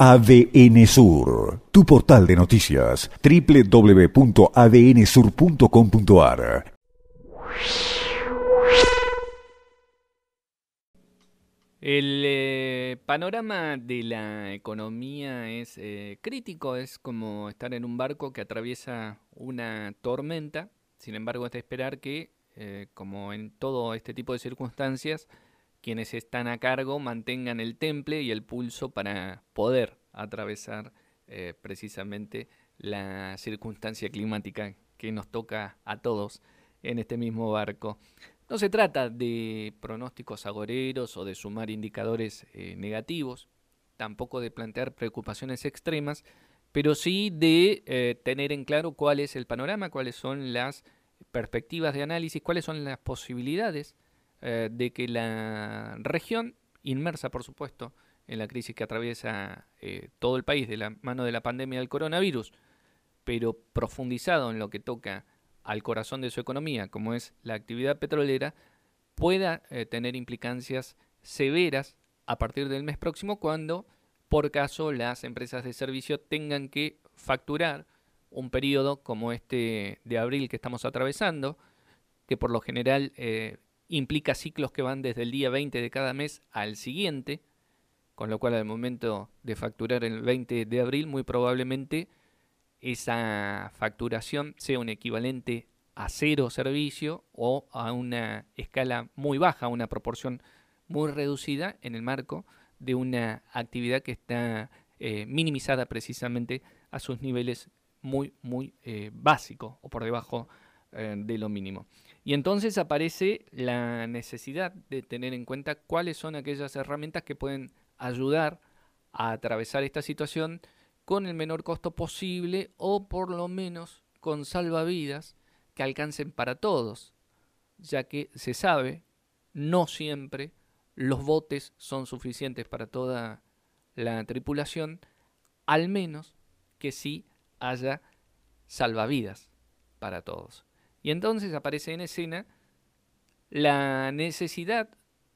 ADN Sur, tu portal de noticias, www.adnsur.com.ar. El eh, panorama de la economía es eh, crítico, es como estar en un barco que atraviesa una tormenta, sin embargo es de esperar que, eh, como en todo este tipo de circunstancias, quienes están a cargo mantengan el temple y el pulso para poder atravesar precisamente la circunstancia climática que nos toca a todos en este mismo barco. No se trata de pronósticos agoreros o de sumar indicadores eh, negativos, tampoco de plantear preocupaciones extremas, pero sí de eh, tener en claro cuál es el panorama, cuáles son las perspectivas de análisis, cuáles son las posibilidades eh, de que la región, inmersa por supuesto en la crisis que atraviesa todo el país de la mano de la pandemia del coronavirus, pero profundizado en lo que toca al corazón de su economía, como es la actividad petrolera, pueda eh, tener implicancias severas a partir del mes próximo cuando, por caso, las empresas de servicio tengan que facturar un periodo como este de abril que estamos atravesando, que por lo general eh, implica ciclos que van desde el día 20 de cada mes al siguiente, con lo cual al momento de facturar el 20 de abril muy probablemente esa facturación sea un equivalente a cero servicio o a una escala muy baja, una proporción muy reducida en el marco de una actividad que está eh, minimizada precisamente a sus niveles muy, muy eh, básicos o por debajo eh, de lo mínimo. Y entonces aparece la necesidad de tener en cuenta cuáles son aquellas herramientas que pueden ayudar a atravesar esta situación con el menor costo posible o por lo menos con salvavidas que alcancen para todos, ya que se sabe, no siempre los botes son suficientes para toda la tripulación, al menos que sí haya salvavidas para todos. Y entonces aparece en escena la necesidad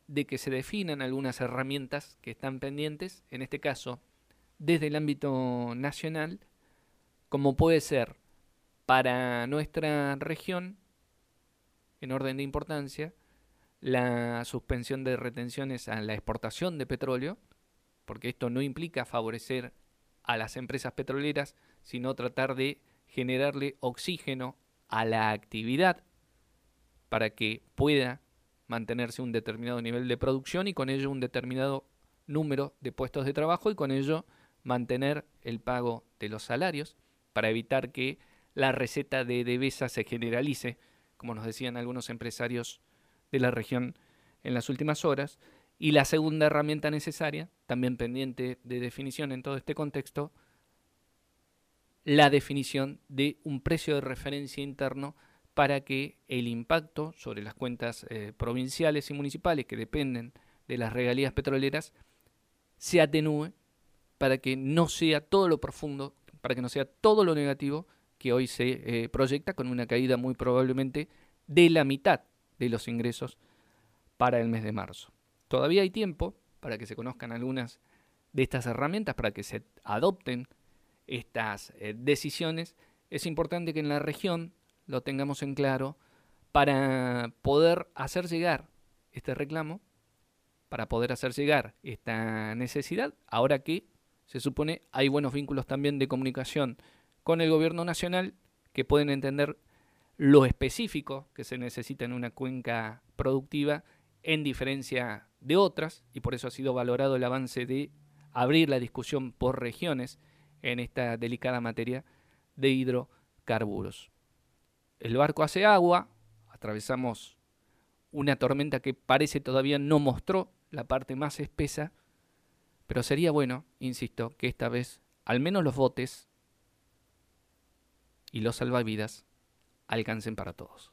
de que se definan algunas herramientas que están pendientes, en este caso desde el ámbito nacional, como puede ser para nuestra región, en orden de importancia, la suspensión de retenciones a la exportación de petróleo, porque esto no implica favorecer a las empresas petroleras, sino tratar de generarle oxígeno a la actividad para que pueda mantenerse un determinado nivel de producción y con ello un determinado número de puestos de trabajo y con ello mantener el pago de los salarios para evitar que la receta de Devesa se generalice, como nos decían algunos empresarios de la región en las últimas horas. Y la segunda herramienta necesaria, también pendiente de definición en todo este contexto, la definición de un precio de referencia interno para que el impacto sobre las cuentas eh, provinciales y municipales que dependen de las regalías petroleras se atenúe para que no sea todo lo profundo, para que no sea todo lo negativo que hoy se eh, proyecta con una caída muy probablemente de la mitad de los ingresos para el mes de marzo. Todavía hay tiempo para que se conozcan algunas de estas herramientas, para que se adopten estas eh, decisiones. Es importante que en la región lo tengamos en claro para poder hacer llegar este reclamo, para poder hacer llegar esta necesidad, ahora que se supone hay buenos vínculos también de comunicación con el gobierno nacional que pueden entender lo específico que se necesita en una cuenca productiva en diferencia de otras, y por eso ha sido valorado el avance de abrir la discusión por regiones en esta delicada materia de hidrocarburos. El barco hace agua, atravesamos una tormenta que parece todavía no mostró la parte más espesa, pero sería bueno, insisto, que esta vez al menos los botes y los salvavidas alcancen para todos.